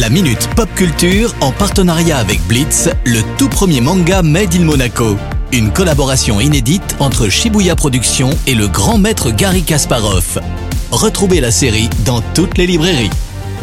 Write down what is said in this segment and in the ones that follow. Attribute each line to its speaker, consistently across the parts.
Speaker 1: La Minute Pop Culture en partenariat avec Blitz, le tout premier manga Made in Monaco. Une collaboration inédite entre Shibuya Productions et le grand maître Gary Kasparov. Retrouvez la série dans toutes les librairies.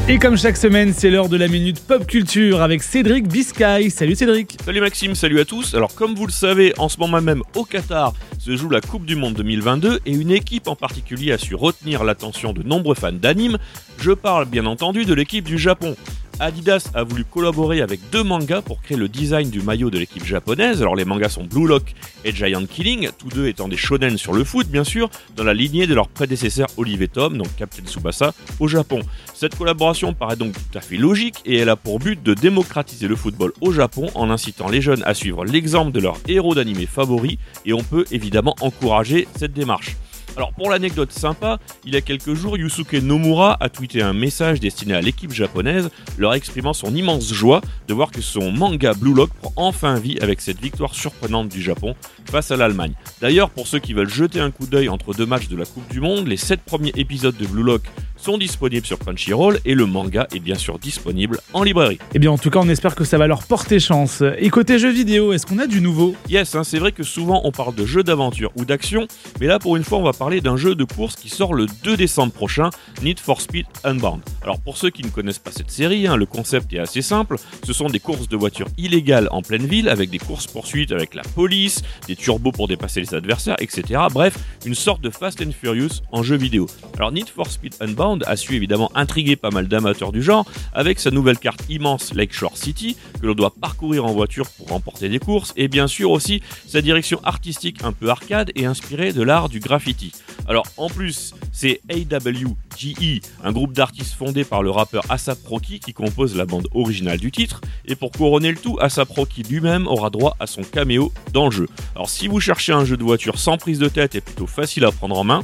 Speaker 2: Et comme chaque semaine, c'est l'heure de la minute pop culture avec Cédric Biscay. Salut Cédric.
Speaker 3: Salut Maxime, salut à tous. Alors comme vous le savez, en ce moment même au Qatar se joue la Coupe du Monde 2022 et une équipe en particulier a su retenir l'attention de nombreux fans d'anime. Je parle bien entendu de l'équipe du Japon. Adidas a voulu collaborer avec deux mangas pour créer le design du maillot de l'équipe japonaise. Alors les mangas sont Blue Lock et Giant Killing, tous deux étant des shonen sur le foot bien sûr, dans la lignée de leur prédécesseur Olive Tom, donc Captain Tsubasa, au Japon. Cette collaboration paraît donc tout à fait logique et elle a pour but de démocratiser le football au Japon en incitant les jeunes à suivre l'exemple de leur héros d'animé favoris et on peut évidemment encourager cette démarche. Alors pour l'anecdote sympa, il y a quelques jours, Yusuke Nomura a tweeté un message destiné à l'équipe japonaise, leur exprimant son immense joie de voir que son manga Blue Lock prend enfin vie avec cette victoire surprenante du Japon face à l'Allemagne. D'ailleurs, pour ceux qui veulent jeter un coup d'œil entre deux matchs de la Coupe du Monde, les 7 premiers épisodes de Blue Lock sont disponibles sur Crunchyroll et le manga est bien sûr disponible en librairie.
Speaker 2: Eh bien en tout cas, on espère que ça va leur porter chance. Et côté jeux vidéo, est-ce qu'on a du nouveau?
Speaker 3: Yes, hein, c'est vrai que souvent on parle de jeux d'aventure ou d'action, mais là pour une fois on va parler d'un jeu de course qui sort le 2 décembre prochain, Need for Speed Unbound. Alors pour ceux qui ne connaissent pas cette série, hein, le concept est assez simple, ce sont des courses de voitures illégales en pleine ville avec des courses poursuites avec la police, des turbos pour dépasser les adversaires, etc. Bref, une sorte de Fast and Furious en jeu vidéo. Alors Need for Speed Unbound a su évidemment intriguer pas mal d'amateurs du genre avec sa nouvelle carte immense Lakeshore City que l'on doit parcourir en voiture pour remporter des courses et bien sûr aussi sa direction artistique un peu arcade et inspirée de l'art du graffiti. Alors en plus, c'est AWGE, un groupe d'artistes fondé par le rappeur Asap Rocky qui compose la bande originale du titre. Et pour couronner le tout, Asap Rocky lui-même aura droit à son caméo dans le jeu. Alors si vous cherchez un jeu de voiture sans prise de tête et plutôt facile à prendre en main,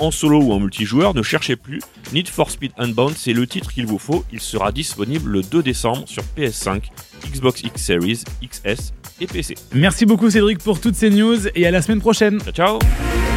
Speaker 3: en solo ou en multijoueur, ne cherchez plus. Need for Speed Unbound, c'est le titre qu'il vous faut. Il sera disponible le 2 décembre sur PS5, Xbox X Series, XS et PC.
Speaker 2: Merci beaucoup Cédric pour toutes ces news et à la semaine prochaine.
Speaker 3: Ciao ciao